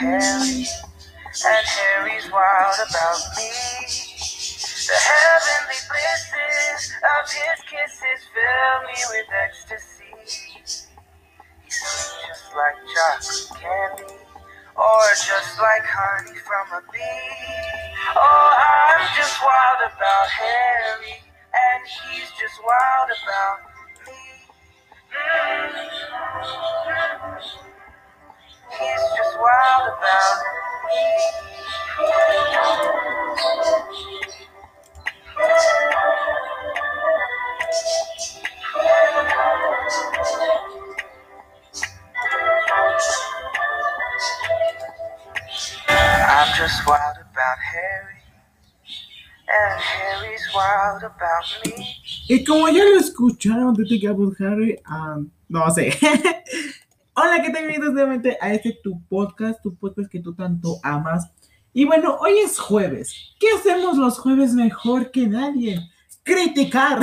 Harry, and Harry's wild about me. The heavenly blisses of his kisses fill me with ecstasy. He's sweet just like chocolate candy, or just like honey from a bee. Oh, I'm just wild about Harry, and he's just wild about me. Mm. He's just wild about I'm just wild about Harry, and Harry's wild about me. Y como ya lo escucharon de Think About Harry, um, no sé. Hola, ¿qué tal? Bienvenidos nuevamente a este tu podcast, tu podcast que tú tanto amas. Y bueno, hoy es jueves. ¿Qué hacemos los jueves mejor que nadie? Criticar.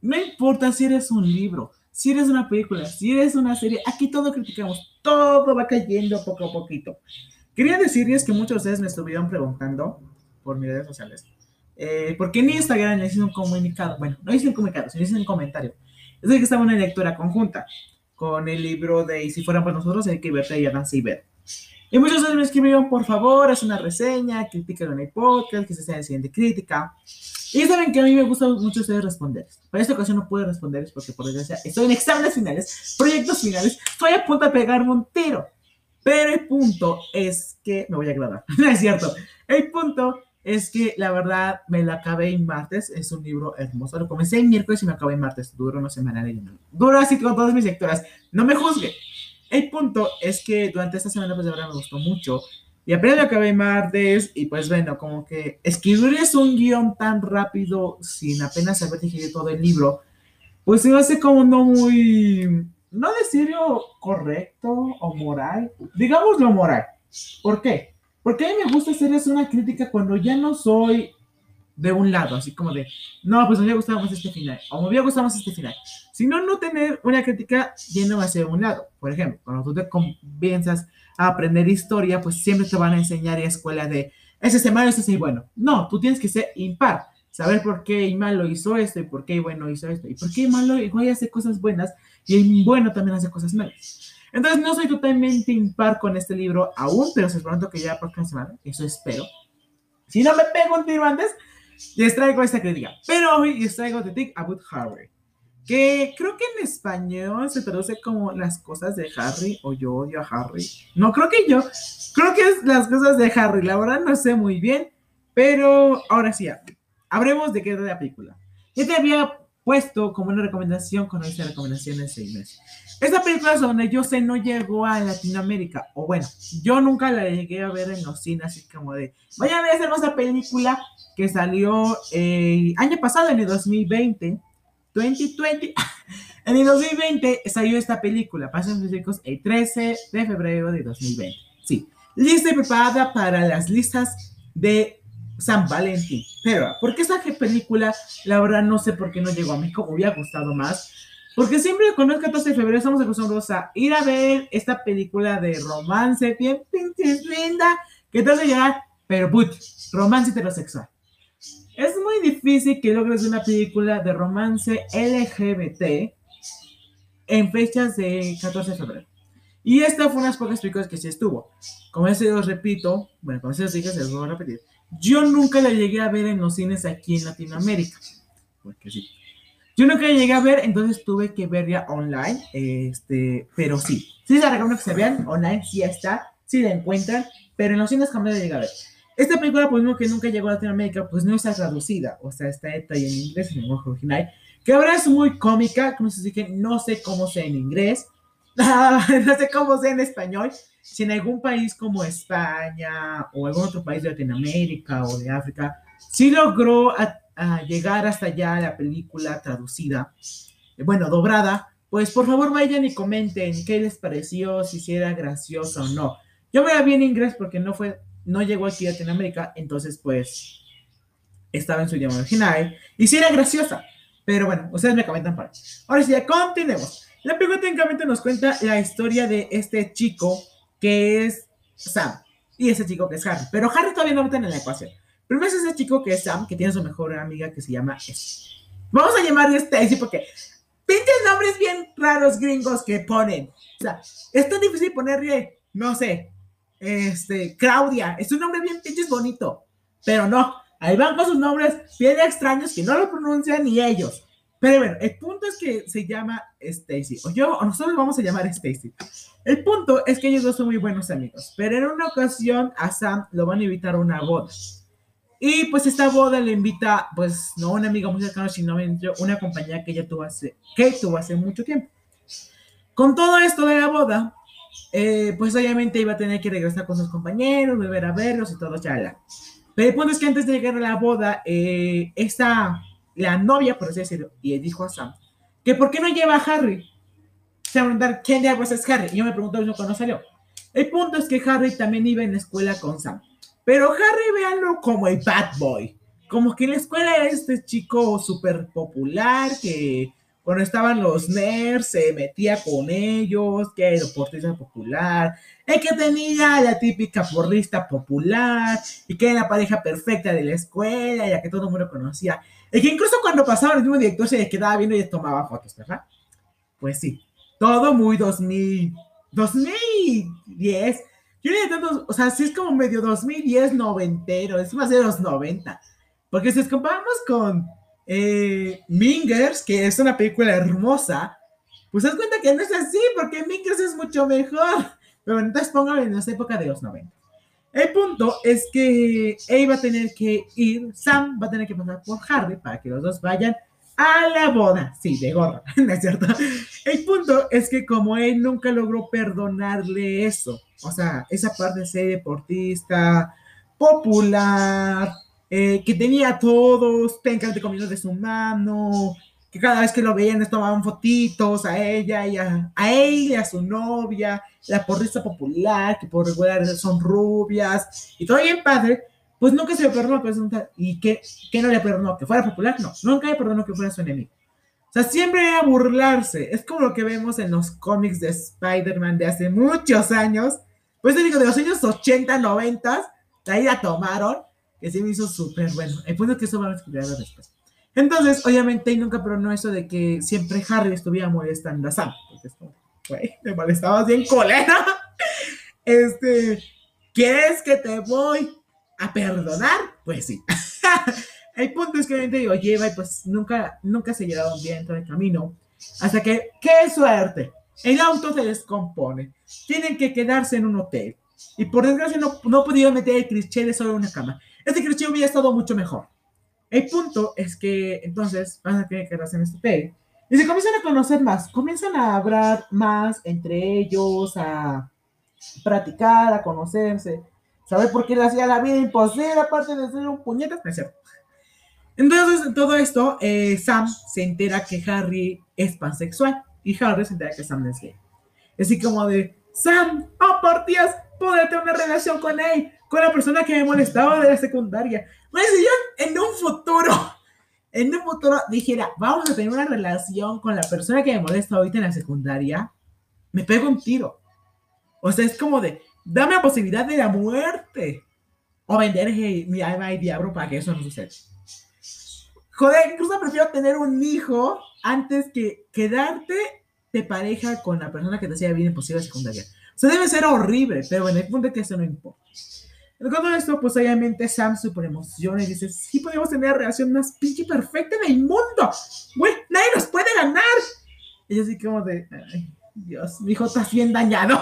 No importa si eres un libro, si eres una película, si eres una serie, aquí todo criticamos, todo va cayendo poco a poquito. Quería decirles que muchos de ustedes me estuvieron preguntando por mis redes sociales, eh, porque en Instagram le hice un comunicado, bueno, no hice un comunicado, sino hice un comentario. Es de que estaba en una lectura conjunta con el libro de Y si fueran por nosotros, hay que verte y Adán ver. Y muchos de ustedes me escribieron, por favor, haz una reseña, crítica en el podcast, que se sea el siguiente crítica. Y saben que a mí me gusta mucho ustedes responder. Para esta ocasión no puedo responder porque por desgracia estoy en exámenes finales, proyectos finales, estoy a punto de pegarme un tiro. Pero el punto es que me voy a grabar, no es cierto. El punto es que la verdad me la acabé en martes, es un libro hermoso. Lo comencé en miércoles y me acabé en martes, duró una semana leyendo. Duró así con todas mis lecturas, no me juzgue. El punto es que durante esta semana, pues de verdad me gustó mucho. Y apenas lo acabé en martes, y pues bueno, como que escribir es un guion tan rápido sin apenas haber digerido todo el libro, pues se hace como no muy, no decirlo correcto o moral, digámoslo moral. ¿Por qué? Porque a mí me gusta hacer eso una crítica cuando ya no soy de un lado, así como de, no, pues me hubiera gustado más este final, o me hubiera gustado más este final, sino no tener una crítica yendo hacia un lado. Por ejemplo, cuando tú te comienzas a aprender historia, pues siempre te van a enseñar en escuela de, ese es malo, ese es bueno. No, tú tienes que ser impar, saber por qué malo hizo esto y por qué bueno hizo esto, y por qué malo igual hace cosas buenas y el bueno también hace cosas malas. Entonces no soy totalmente impar con este libro aún, pero se pronto que ya la próxima semana, eso espero. Si no me pego un tiro antes, les traigo esta crítica. Pero hoy les traigo The Think About Harry. Que creo que en español se traduce como las cosas de Harry o yo odio a Harry. No, creo que yo. Creo que es las cosas de Harry. La verdad no sé muy bien. Pero ahora sí, hablemos de qué es la película. Yo te había puesto como una recomendación cuando hice recomendaciones seis meses. Esta película es donde yo sé no llegó a Latinoamérica. O bueno, yo nunca la llegué a ver en los cines, así como de, vayan a ver esa hermosa película que salió el año pasado, en el 2020. 2020. en el 2020 salió esta película, Pasos Físicos, el 13 de febrero de 2020. Sí, lista y preparada para las listas de San Valentín. Pero, ¿por qué esta película, la verdad, no sé por qué no llegó a México? Me hubiera gustado más. Porque siempre con el 14 de febrero estamos acostumbrados a ir a ver esta película de romance, bien pinches linda, que te hace llegar, pero put, romance heterosexual. Es muy difícil que logres una película de romance LGBT en fechas de 14 de febrero. Y esta fue una de las pocas películas que sí estuvo. Como eso os repito, bueno, como eso os dije, se los voy a repetir. Yo nunca la llegué a ver en los cines aquí en Latinoamérica. Porque sí. Yo nunca la llegué a ver, entonces tuve que verla online. Este, pero sí. Sí se recomiendo que se vean online, sí está, sí la encuentran, pero en los cines jamás la llegué a ver. Esta película, pues no que nunca llegó a Latinoamérica, pues no está traducida, o sea, está en inglés, en el lenguaje original, que ahora es muy cómica, como se dice, no sé cómo sea en inglés, no sé cómo sea en español, si en algún país como España o algún otro país de Latinoamérica o de África, sí logró a, a llegar hasta allá la película traducida, bueno, dobrada, pues por favor vayan y comenten qué les pareció, si era gracioso o no. Yo me la vi en inglés porque no fue no llegó aquí a Latinoamérica, entonces pues estaba en su idioma original y sí era graciosa, pero bueno, ustedes me comentan para. Ahora sí, ya continuemos. La película técnicamente nos cuenta la historia de este chico que es Sam, y ese chico que es Harry. Pero Harry todavía no está en la ecuación. Primero es ese chico que es Sam, que tiene su mejor amiga que se llama Vamos a llamarle Stacy porque pinches nombres bien raros gringos que ponen. O sea, es tan difícil ponerle, no sé, este, Claudia. Es un nombre bien pinches bonito. Pero no, ahí van con sus nombres bien extraños que no lo pronuncian ni ellos. Pero bueno, el punto es que se llama Stacy. O yo, o nosotros vamos a llamar Stacy. El punto es que ellos dos son muy buenos amigos. Pero en una ocasión a Sam lo van a invitar a una boda. Y pues esta boda le invita, pues no una amiga muy cercana, sino una compañía que ella tuvo hace, que tuvo hace mucho tiempo. Con todo esto de la boda, eh, pues obviamente iba a tener que regresar con sus compañeros, beber a verlos y todo, chala. Pero el punto es que antes de llegar a la boda, eh, esta la novia, por así decirlo, y le dijo a Sam que por qué no lleva a Harry. Se va a preguntar, ¿quién diablos es Harry? Y yo me pregunto eso cuando salió. El punto es que Harry también iba en la escuela con Sam. Pero Harry, véanlo como el bad boy. Como que en la escuela era este chico súper popular que cuando estaban los nerds se metía con ellos, que era deportista popular, el que tenía la típica porrista popular y que era la pareja perfecta de la escuela, ya que todo el mundo conocía. Y que incluso cuando pasaba el mismo director se quedaba viendo y tomaba fotos, ¿verdad? Pues sí, todo muy 2000, 2010. Yo le tanto, o sea, sí es como medio 2010 noventero, es más de los 90. Porque si nos comparamos con eh, Mingers, que es una película hermosa, pues das cuenta que no es así, porque Mingers es mucho mejor. Pero entonces póngalo en esa época de los 90. El punto es que él va a tener que ir, Sam va a tener que pasar por Harry para que los dos vayan a la boda. Sí, de gorra, ¿no es cierto? El punto es que como él nunca logró perdonarle eso, o sea, esa parte de ser deportista, popular, eh, que tenía a todos, técnicamente comiendo de su mano, que cada vez que lo veían les tomaban fotitos a ella y a, a ella, a su novia, la porrista popular, que por regular son rubias, y todo bien padre, pues nunca se le perdonó, pues, y que, que no le perdonó, que fuera popular, no, nunca le perdonó que fuera su enemigo. O sea, siempre era burlarse, es como lo que vemos en los cómics de Spider-Man de hace muchos años, pues te digo, de los años 80, 90, ahí la tomaron, que sí me hizo súper bueno. El punto es que eso va a explicar después. Entonces, obviamente, y nunca perdonó eso de que siempre Harry estuviera molestando a Sam. Porque es como, güey, me molestabas bien colera. Este, ¿quieres que te voy a perdonar? Pues sí. el punto es que obviamente lo lleva y pues nunca, nunca se llevaron bien todo el camino. Hasta que, qué suerte, el auto se descompone. Tienen que quedarse en un hotel. Y por desgracia no, no pudieron meter el cliché solo en una cama. Este cliché hubiera estado mucho mejor. El punto es que entonces van a tener que en este hotel. Y se comienzan a conocer más, comienzan a hablar más entre ellos, a practicar, a conocerse, saber por qué le hacía la vida imposible, aparte de ser un puñetazo, no es cierto. Entonces, en todo esto, eh, Sam se entera que Harry es pansexual y Harry se entera que Sam es gay. Así como de, Sam, oh por Dios, tener una relación con él, con la persona que me molestaba de la secundaria. Pues si yo en un futuro, en un futuro dijera, vamos a tener una relación con la persona que me molesta ahorita en la secundaria, me pego un tiro. O sea, es como de, dame la posibilidad de la muerte. O vender mi alma y diablo para que eso no suceda. Joder, incluso prefiero tener un hijo antes que quedarte de pareja con la persona que te hacía bien imposible secundaria. O sea, debe ser horrible, pero bueno, el punto que eso no importa. Con esto, pues obviamente Sam super emociona y dice, sí podemos tener la relación más pinche perfecta del mundo. Güey, nadie nos puede ganar. Y yo así como de, ay, Dios, mi hijo está bien dañado.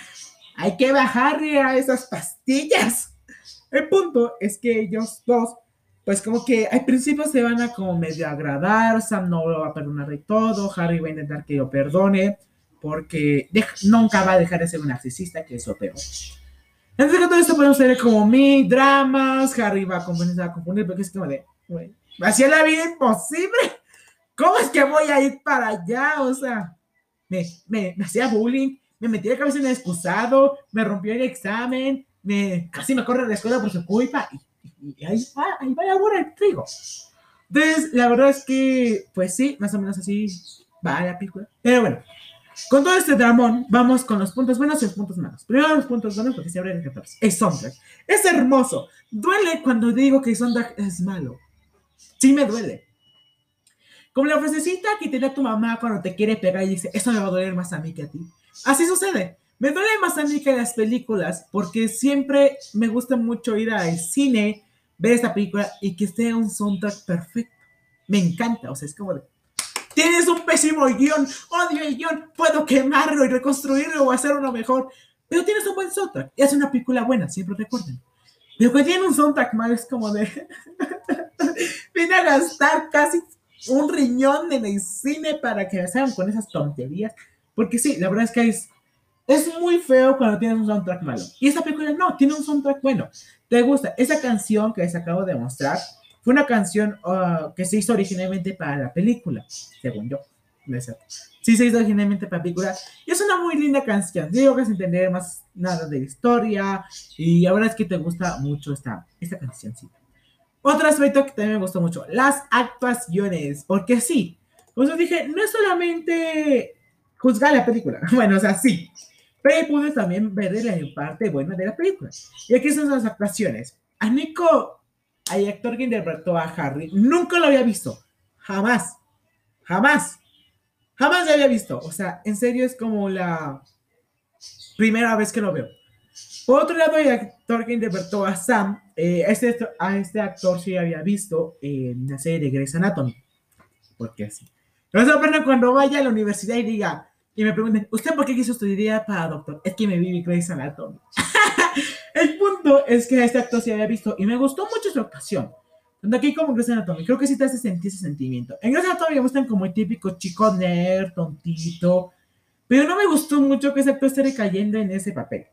Hay que bajarle a esas pastillas. El punto es que ellos dos, pues como que al principio se van a como medio agradar, Sam no lo va a perdonar de todo, Harry va a intentar que lo perdone, porque nunca va a dejar de ser un narcisista, que es lo peor. Entonces, todo esto podemos ser como mil dramas, Harry va a comenzar a confundir, porque es como de, güey, hacía la vida imposible. ¿Cómo es que voy a ir para allá? O sea, me, me, hacía bullying, me metí la cabeza en el excusado, me rompió el examen, me, casi me corre la escuela por su culpa, y, ahí va, ahí va ahora el trigo. Entonces, la verdad es que, pues sí, más o menos así va la película. Pero bueno, Con todo este dramón, vamos con los puntos buenos y los puntos malos. Primero los puntos buenos porque siempre hay que Es soundtrack. Es hermoso. Duele cuando digo que el soundtrack es malo. Sí me duele. Como la frasecita que te da tu mamá cuando te quiere pegar y dice, eso me va a doler más a mí que a ti. Así sucede. Me duele más a mí que las películas porque siempre me gusta mucho ir al cine, ver esta película y que sea un soundtrack perfecto. Me encanta. O sea, es como de, Tienes un pésimo guion, odio el guion, puedo quemarlo y reconstruirlo o hacer uno mejor. Pero tienes un buen soundtrack y es una película buena, siempre recuerden. Pero que tiene un soundtrack malo es como de. Vine a gastar casi un riñón en el cine para que salgan con esas tonterías. Porque sí, la verdad es que es, es muy feo cuando tienes un soundtrack malo. Y esta película no, tiene un soundtrack bueno. ¿Te gusta? Esa canción que les acabo de mostrar fue una canción uh, que se hizo originalmente para la película, según yo. Sí, se hizo originalmente para la película. Y es una muy linda canción. Digo que sin entender más nada de historia. Y ahora es que te gusta mucho esta, esta cancióncita. Otro aspecto que también me gustó mucho, las actuaciones. Porque sí, como os dije, no es solamente juzgar la película. Bueno, o sea, sí. Pero pude también ver la parte buena de la película. Y aquí son las actuaciones. A Nico hay actor que interpretó a Harry, nunca lo había visto. Jamás. Jamás. Jamás lo había visto. O sea, en serio es como la primera vez que lo veo. Por otro lado, hay actor que interpretó a Sam. Eh, este, a este actor sí había visto en la serie de Grey's Anatomy. Porque así. No se sorprende cuando vaya a la universidad y diga, y me pregunten, ¿usted por qué quiso estudiar para doctor? Es que me vi Grey's Anatomy. El punto es que este actor se había visto y me gustó mucho su actuación. Donde aquí como Grey's Anatomy, creo que sí te hace sentir ese sentimiento. En Grey's Anatomy me gustan como el típico chico nerd, tontito, pero no me gustó mucho que ese actor esté recayendo en ese papel.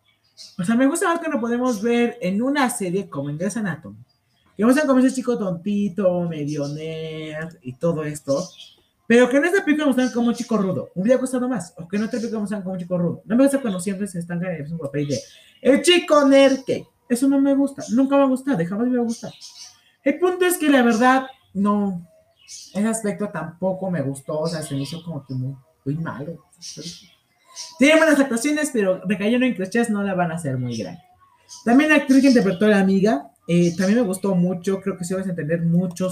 O sea, me gusta más que lo podemos ver en una serie como en Grey's Anatomy. Que me gustan como ese chico tontito, medio nerd y todo esto. Pero que en esta película me como un chico rudo. Me hubiera gustado más. O que en otra película me como un chico rudo. No me gusta cuando siempre se están en un papel de el chico nerke. Eso no me gusta. Nunca me ha gustado. Jamás me va a gustar. El punto es que la verdad, no. Ese aspecto tampoco me gustó. O sea, se me hizo como que muy, malo. Tiene buenas actuaciones, pero recayendo en clichés no la van a hacer muy grande. También la actriz que interpretó a la amiga, eh, también me gustó mucho. Creo que sí vas a entender mucho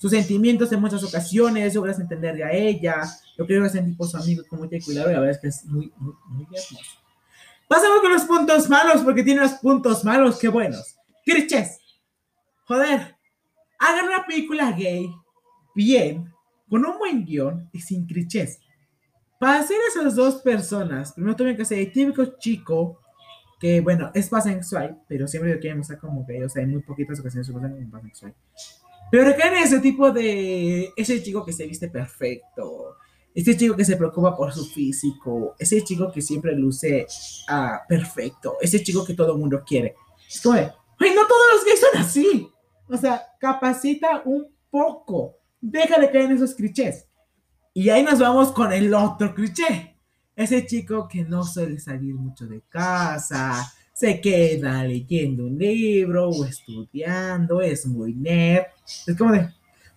sus sentimientos en muchas ocasiones, logras entenderle a ella, lo que logras sentir por su amigo como mucho cuidado, y la verdad es que es muy, muy, muy hermoso. Pasamos con los puntos malos, porque tiene los puntos malos, qué buenos. Clichés. Joder, hagan una película gay, bien, con un buen guion y sin clichés. Para hacer esas dos personas, primero tienen que ser el típico chico que, bueno, es pasexual, pero siempre lo quieren mostrar como gay, o sea, en muy poquitas ocasiones se muestran como pasexual. Pero recaen en ese tipo de. Ese chico que se viste perfecto. Ese chico que se preocupa por su físico. Ese chico que siempre luce ah, perfecto. Ese chico que todo el mundo quiere. Es como de. ¡Ay, no todos los gays son así! O sea, capacita un poco. Deja de caer en esos clichés. Y ahí nos vamos con el otro cliché. Ese chico que no suele salir mucho de casa, se queda leyendo un libro o estudiando, es muy nerd. Es como de,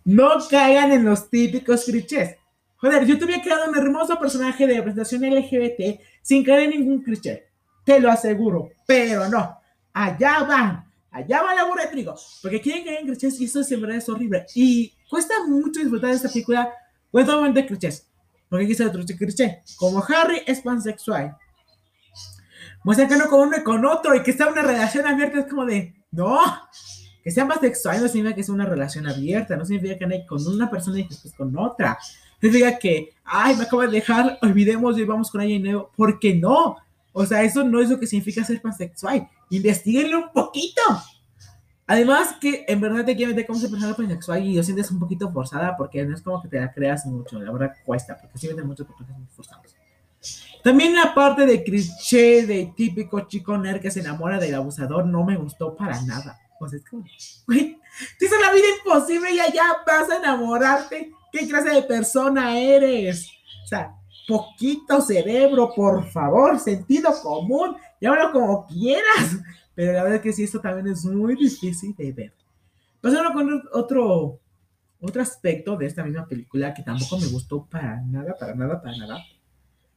no caigan en los típicos clichés. Joder, yo te había creado un hermoso personaje de representación LGBT sin caer en ningún cliché. Te lo aseguro, pero no. Allá van, allá va la burra de trigo. Porque quieren caer en clichés y eso en verdad es horrible. Y cuesta mucho disfrutar de esta película todo momento de clichés. Porque aquí está otro cliché. Como Harry es pansexual muestran que no con uno y con otro y que sea una relación abierta, es como de, no, que sea más sexual no significa que sea una relación abierta, no significa que hay con una persona y después con otra. Significa que, ay, me acabo de dejar, olvidemos y vamos con alguien nuevo. ¿Por qué no? O sea, eso no es lo que significa ser pansexual. Investíguenlo un poquito. Además que en verdad te quieren meter como ser persona pansexual y lo sientes un poquito forzada porque no es como que te la creas mucho, la verdad cuesta, porque sí meten muchos personajes forzados. También la parte de cliché de típico chico nerd que se enamora del abusador no me gustó para nada. Sea, es como, güey, te hizo la vida imposible y allá vas a enamorarte. ¿Qué clase de persona eres? O sea, poquito cerebro, por favor, sentido común, llámalo como quieras. Pero la verdad es que sí, esto también es muy difícil de ver. Pasando con otro, otro aspecto de esta misma película que tampoco me gustó para nada, para nada, para nada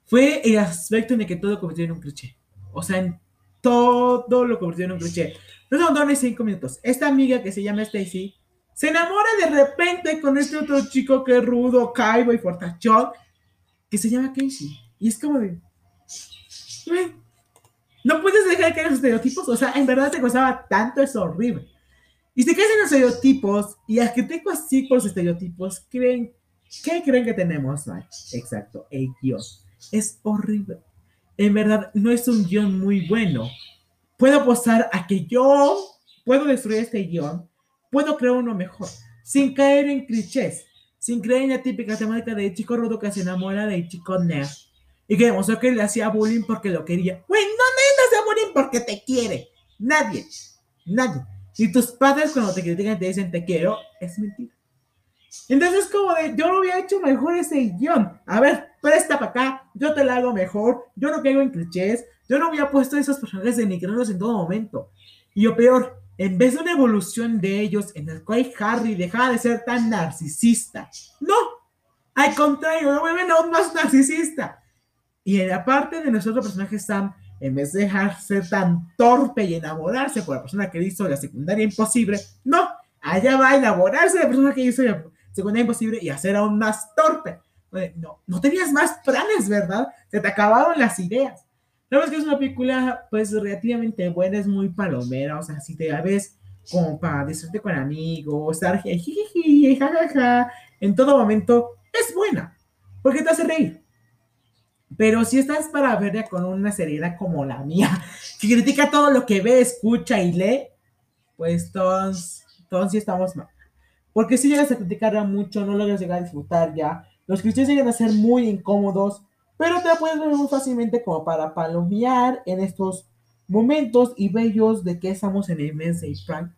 fue el aspecto en el que todo convirtió en un cliché. O sea, en todo lo convirtió en un cliché. No son ni cinco minutos. Esta amiga que se llama Stacy se enamora de repente con este otro chico que es rudo, caibo y fortachón, que se llama Casey. Y es como de. No puedes dejar de en los estereotipos. O sea, en verdad te costaba tanto, es horrible. Y si caes en los estereotipos y al que tengo así por los estereotipos, creen, ¿qué creen que tenemos? exacto, el. Es horrible. En verdad, no es un guion muy bueno. Puedo apostar a que yo puedo destruir este guion, puedo crear uno mejor, sin caer en clichés, sin creer en la típica temática de chico rudo que se enamora de chico nerd y que demostró que le hacía bullying porque lo quería. Güey, no, nadie te hace bullying porque te quiere. Nadie. Nadie. Y tus padres cuando te critican te dicen te quiero, es mentira. Entonces, como de, yo lo hubiera hecho mejor ese guion. A ver, presta para acá, yo te la hago mejor, yo no caigo en clichés, yo no había puesto esos personajes denigrarlos en todo momento. Y lo peor, en vez de una evolución de ellos en el cual Harry dejaba de ser tan narcisista, no, al contrario, lo vuelven aún más narcisista. Y en la parte de nuestro personaje Sam, en vez de dejar ser tan torpe y enamorarse por la persona que hizo la secundaria imposible, no, allá va a enamorarse de la persona que hizo la secundaria imposible y hacer aún más torpe. No, no tenías más planes, ¿verdad? Se te acabaron las ideas. Sabes que es una película, pues, relativamente buena, es muy palomera, o sea, si te la ves como para disfrutar con amigos, estar jiji, jajaja, en todo momento, es buena, porque te hace reír. Pero si estás para verla con una seriedad como la mía, que critica todo lo que ve, escucha y lee, pues todos, todos sí estamos mal. Porque si llegas a criticarla mucho, no logras llegar a disfrutar ya. Los cristianos llegan a ser muy incómodos, pero te la puedes ver muy fácilmente como para palomear en estos momentos y bellos de que estamos en el mes de Frank.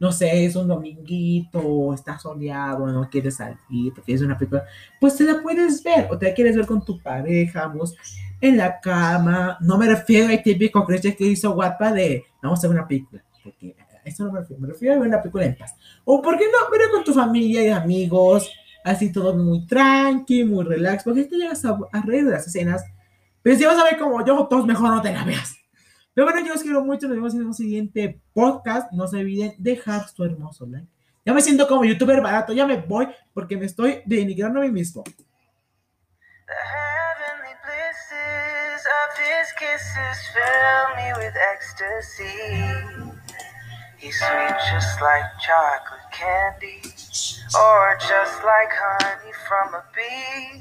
No sé, es un dominguito, está soleado, no quieres salir, quieres una película, pues te la puedes ver, o te la quieres ver con tu pareja, vamos, en la cama. No me refiero al típico creche que hizo guapa de vamos a ver una película, porque a eso no me refiero, me refiero a ver una película en paz. O por qué no, ver con tu familia y amigos, así todo muy tranqui, muy relax, porque te llegas a, reír de las escenas. Pero si vas a ver como yo, todos mejor no te la veas. Pero bueno, yo os quiero mucho, nos vemos en un siguiente podcast. No se olviden dejar su hermoso like. Ya me siento como youtuber barato, ya me voy porque me estoy denigrando a mí mismo. He's sweet just like chocolate candy, or just like honey from a bee.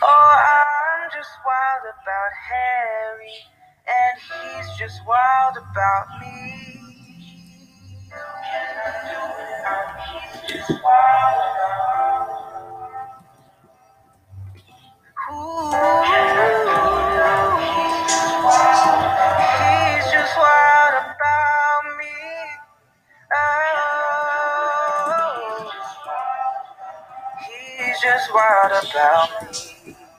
Oh, I'm just wild about Harry, and he's just wild about me. He's just wild about Ooh. Just wild about me.